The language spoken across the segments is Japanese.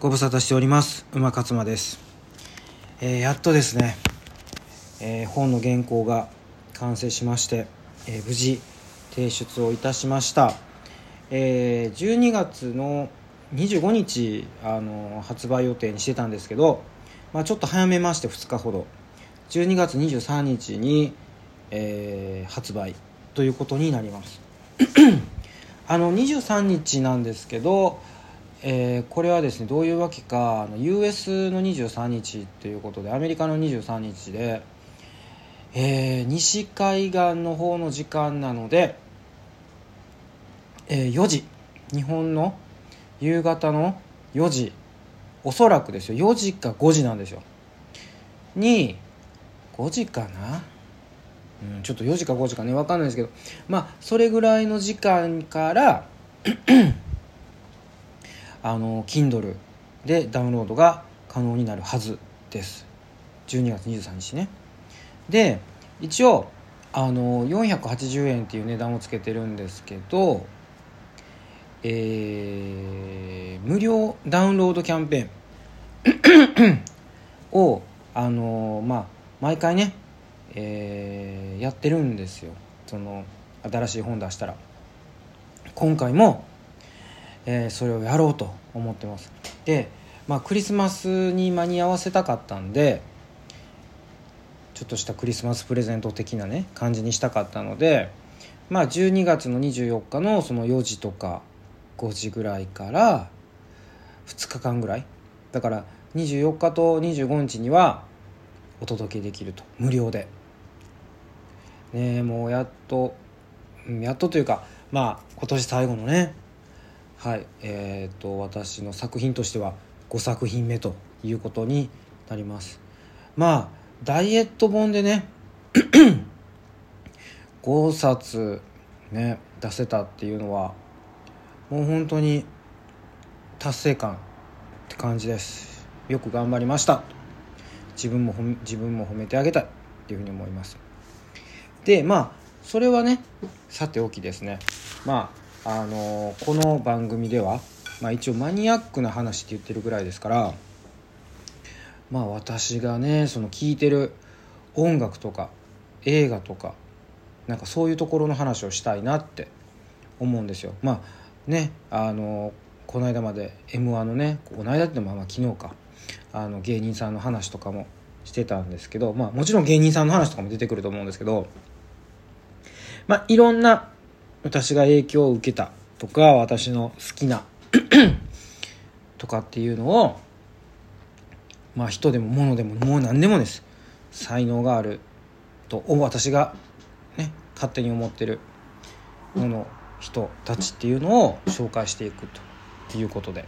ご無沙汰しております。馬勝馬です、えーやっとですね、えー本の原稿が完成しまして、えー無事提出をいたしました、え12月の25日あの発売予定にしてたんですけど、まあ、ちょっと早めまして2日ほど。12月23日に、え発売ということになります。あの23日なんですけど、えーこれはですねどういうわけかあの US の23日ということでアメリカの23日で、えー西海岸の方の時間なので、えー4時。日本の夕方の4時。おそらくですよ。4時か5時なんですよ。に5時かな？うん、ちょっと4時か5時かね分かんないですけど。まあそれぐらいの時間からあの Kindle でダウンロードが可能になるはずです。12月23日ね。で一応あの480円っていう値段をつけてるんですけどえー無料ダウンロードキャンペーン。をあのまあ毎回ねえーやってるんですよ。その新しい本出したら。今回も、えそれをやろうと思ってます。でまあクリスマスに間に合わせたかったんでちょっとしたクリスマスプレゼント的なね感じにしたかったのでまあ12月の24日のその4時とか5時ぐらいから2日間ぐらい。だから24日と25日にはお届けできると。無料で。ねえもうやっとやっとというかまあ今年最後のねはいえっ、と私の作品としては5作品目ということになります。まあダイエット本でね 5冊ね出せたっていうのはもう本当に達成感って感じです。よく頑張りました。自分も自分も褒めてあげたいっていうふうに思います。でまあそれはねさておきですね。まああのこの番組では、まあ、一応マニアックな話って言ってるぐらいですからまあ私がねその聴いてる音楽とか映画とかなんかそういうところの話をしたいなって思うんですよ。まあねあのこの間まで m 1のねこの間ってまあまあ昨日かあの芸人さんの話とかもしてたんですけどまあもちろん芸人さんの話とかも出てくると思うんですけどまあいろんな私が影響を受けたとか私の好きな とかっていうのをまあ人でも物でももう何でもです。才能があると私がね勝手に思ってるもの人たちっていうのを紹介していくということで。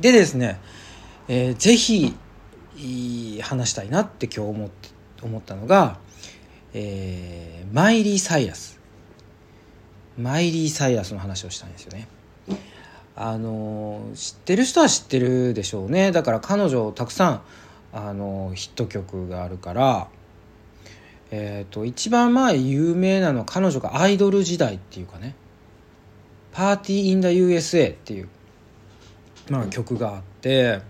でですね、えーぜひいい話したいなって今日思って思ったのが、えーマイリー・サイラス。マイリー・サイラスの話をしたんですよね。あのー知ってる人は知ってるでしょうね。だから彼女たくさんあのーヒット曲があるからえー、と一番前有名なのは彼女がアイドル時代っていうかね「パーティー・イン・ダ・ USA」っていう、まあ、曲があって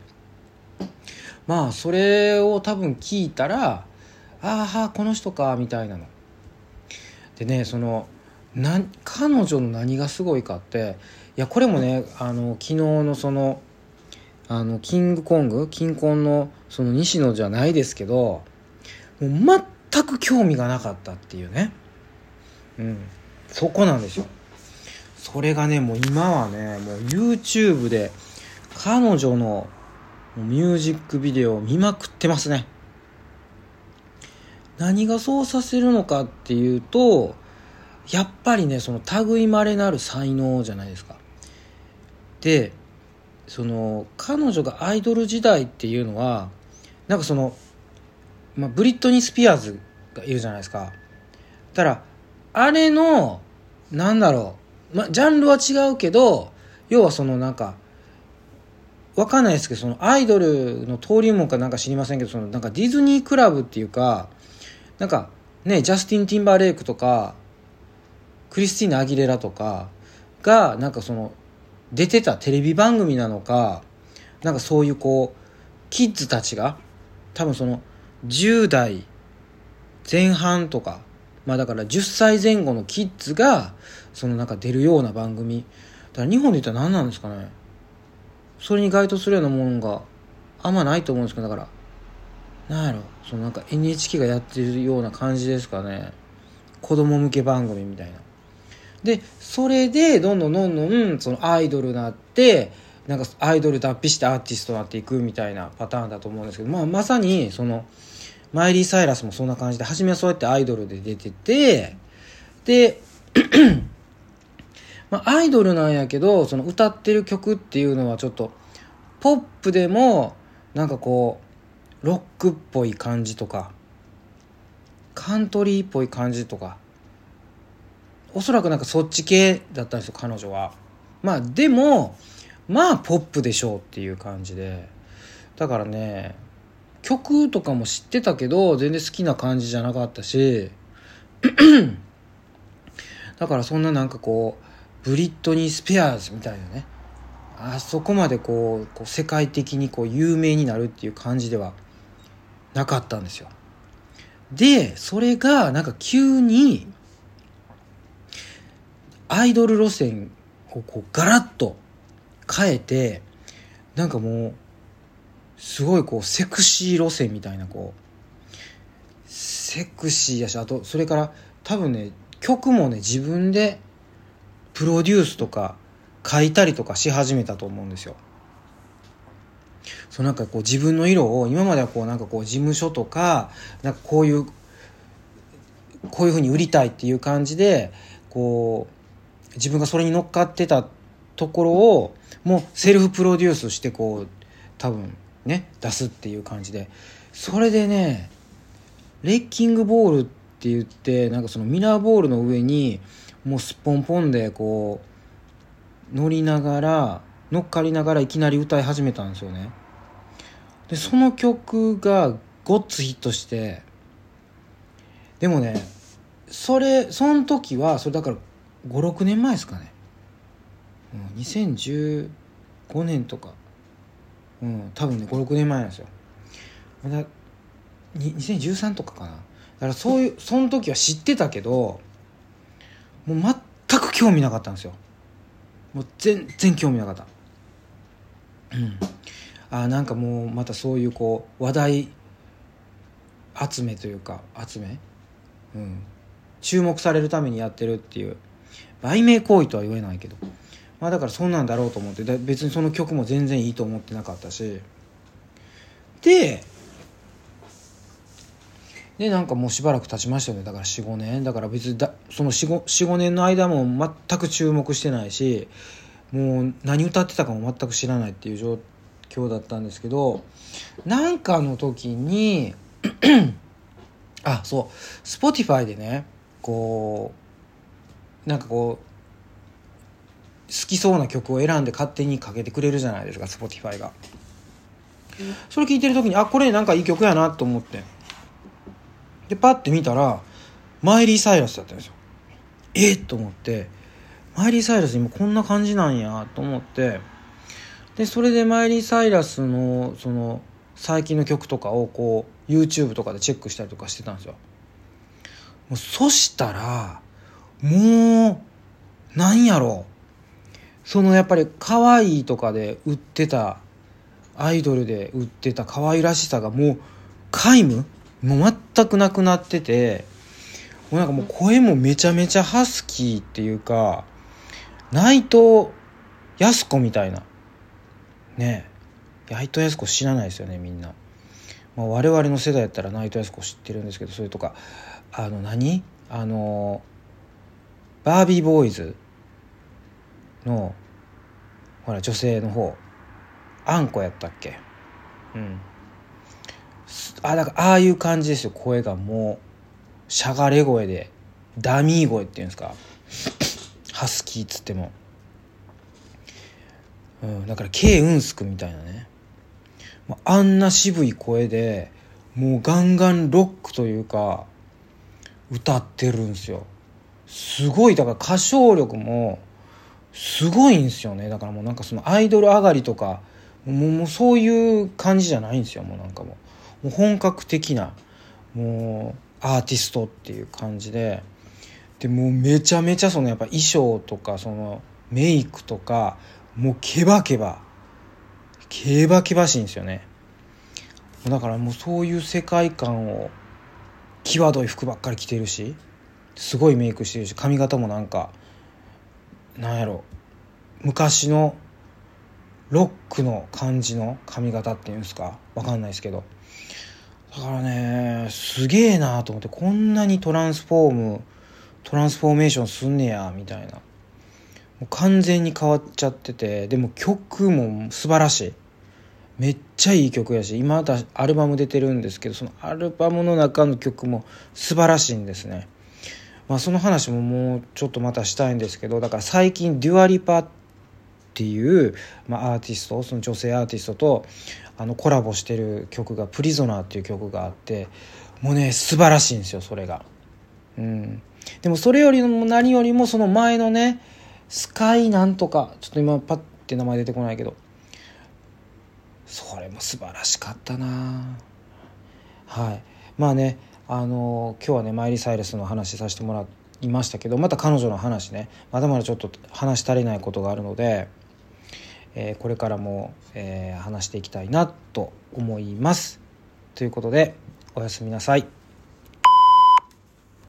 まあそれを多分聞いたら「ああこの人か」みたいなの。でねそのな彼女の何がすごいかっていやこれもねあの昨日のそのあのキングコングキンコンのその西野じゃないですけどもう全く興味がなかったっていうね。うん。そこなんですよ。それがねもう今はねもう YouTube で彼女のミュージックビデオを見まくってますね。何がそうさせるのかっていうとやっぱりねその類まれなる才能じゃないですか。でその彼女がアイドル時代っていうのはなんかそのまあ、ブリットニー・スピアーズがいるじゃないですか。だからあれのなんだろう、まあ、ジャンルは違うけど要はそのなんかわかんないですけどそのアイドルの登竜門かなんか知りませんけどそのなんかディズニークラブっていうかなんかねジャスティン・ティンバーレイクとかクリスティーナ・アギレラとかがなんかその出てたテレビ番組なのかなんかそういうこうキッズたちが多分その10代前半とかまあだから10歳前後のキッズがそのなんか出るような番組。だから日本で言ったら何なんですかね。それに該当するようなものがあんまないと思うんですけどだからなんやろ。そのなんか NHK がやってるような感じですかね。子供向け番組みたいな。でそれでどんどんどんどんそのアイドルになってなんかアイドル脱皮してアーティストになっていくみたいなパターンだと思うんですけど、まあ、まさにそのマイリー・サイラスもそんな感じで初めはそうやってアイドルで出ててで まあ、アイドルなんやけどその歌ってる曲っていうのはちょっとポップでもなんかこうロックっぽい感じとかカントリーっぽい感じとかおそらくなんかそっち系だったんですよ彼女は。まあでもまあポップでしょうっていう感じで。だからね曲とかも知ってたけど全然好きな感じじゃなかったし。だからそんななんかこうブリットニー・スペアーズみたいなね。あそこまでこうこう世界的にこう有名になるっていう感じではなかったんですよ。でそれがなんか急にアイドル路線をこうガラッと変えてなんかもうすごいこうセクシー路線みたいなこうセクシーやしあとそれから多分ね曲もね自分でプロデュースとか書いたりとかし始めたと思うんですよ。そうなんかこう自分の色を今まではこうなんかこう事務所とかなんかこういうこういうふうに売りたいっていう感じでこう自分がそれに乗っかってたところをもうセルフプロデュースしてこう多分ね出すっていう感じで。それでねレッキングボールって言ってなんかそのミラーボールの上にもうすっぽんぽんでこう乗りながら乗っかりながらいきなり歌い始めたんですよね。でその曲がごっつヒットして。でもねそれその時はそれだから56年前ですかね。うん、2015年とか、うん、多分ね56年前なんですよ。まだ2013とかかな。だからそういうその時は知ってたけどもう全く興味なかったんですよ。もう全然興味なかった。うん。あなんかもうまたそういうこう話題集めというか集め。うん。注目されるためにやってるっていう。売名行為とは言えないけど。まあだからそんなんだろうと思って別にその曲も全然いいと思ってなかったし。ででなんかもうしばらく経ちましたよね。だから45年。だから別にだその45年の間も全く注目してないしもう何歌ってたかも全く知らないっていう状況だったんですけどなんかの時に あそう。Spotify でねこうなんかこう好きそうな曲を選んで勝手にかけてくれるじゃないですか Spotify が。それ聞いてる時にあこれなんかいい曲やなと思って。でパッて見たらマイリー・サイラスだったんですよ。えっと思ってマイリー・サイラス今こんな感じなんやと思って。でそれでマイリー・サイラスのその最近の曲とかをこう YouTube とかでチェックしたりとかしてたんですよ。もうそしたらもうなんやろ。そのやっぱり可愛いとかで売ってたアイドルで売ってた可愛らしさがもう皆無？もう全くなくなっててもうなんかもう声もめちゃめちゃハスキーっていうか内藤康子みたいな。ね。え内藤康子知らないですよねみんな、まあ、我々の世代やったら内藤康子知ってるんですけどそれとかあの何？あのバービーボーイズのほら女性の方。あんこやったっけ？うん。あだからああいう感じですよ。声がもうしゃがれ声でダミー声っていうんですか？ハスキーっつっても、うん、だからケイ・ウンスクみたいなね。あんな渋い声でもうガンガンロックというか歌ってるんですよすごいだから歌唱力もすごいんですよね。だからもうなんかそのアイドル上がりとかもうそういう感じじゃないんですよ。もうなんかもう。もう本格的なもうアーティストっていう感じで。でもうめちゃめちゃそのやっぱ衣装とかそのメイクとかもうケバケバ。ケバケバしいんですよね。だからもうそういう世界観を際どい服ばっかり着てるし。すごいメイクしてるし髪型もなんかなんやろ。昔のロックの感じの髪型っていうんですか？わかんないですけど。だからねすげえなと思ってこんなにトランスフォームトランスフォーメーションすんねやみたいな。もう完全に変わっちゃっててでも曲も素晴らしい。めっちゃいい曲やし今だアルバム出てるんですけどそのアルバムの中の曲も素晴らしいんですね。まあその話ももうちょっとまたしたいんですけどだから最近デュアリパっていう、まあ、アーティストその女性アーティストとあのコラボしてる曲が「プリゾナー」っていう曲があってもうね素晴らしいんですよそれが。うん、でもそれよりも何よりもその前のねスカイなんとかちょっと今パッて名前出てこないけどそれも素晴らしかったなはい。まあねあの今日はねマイリー・サイレスの話させてもらいましたけどまた彼女の話ねまだまだちょっと話し足りないことがあるので、えー、これからも、えー、話していきたいなと思いますということでおやすみなさい。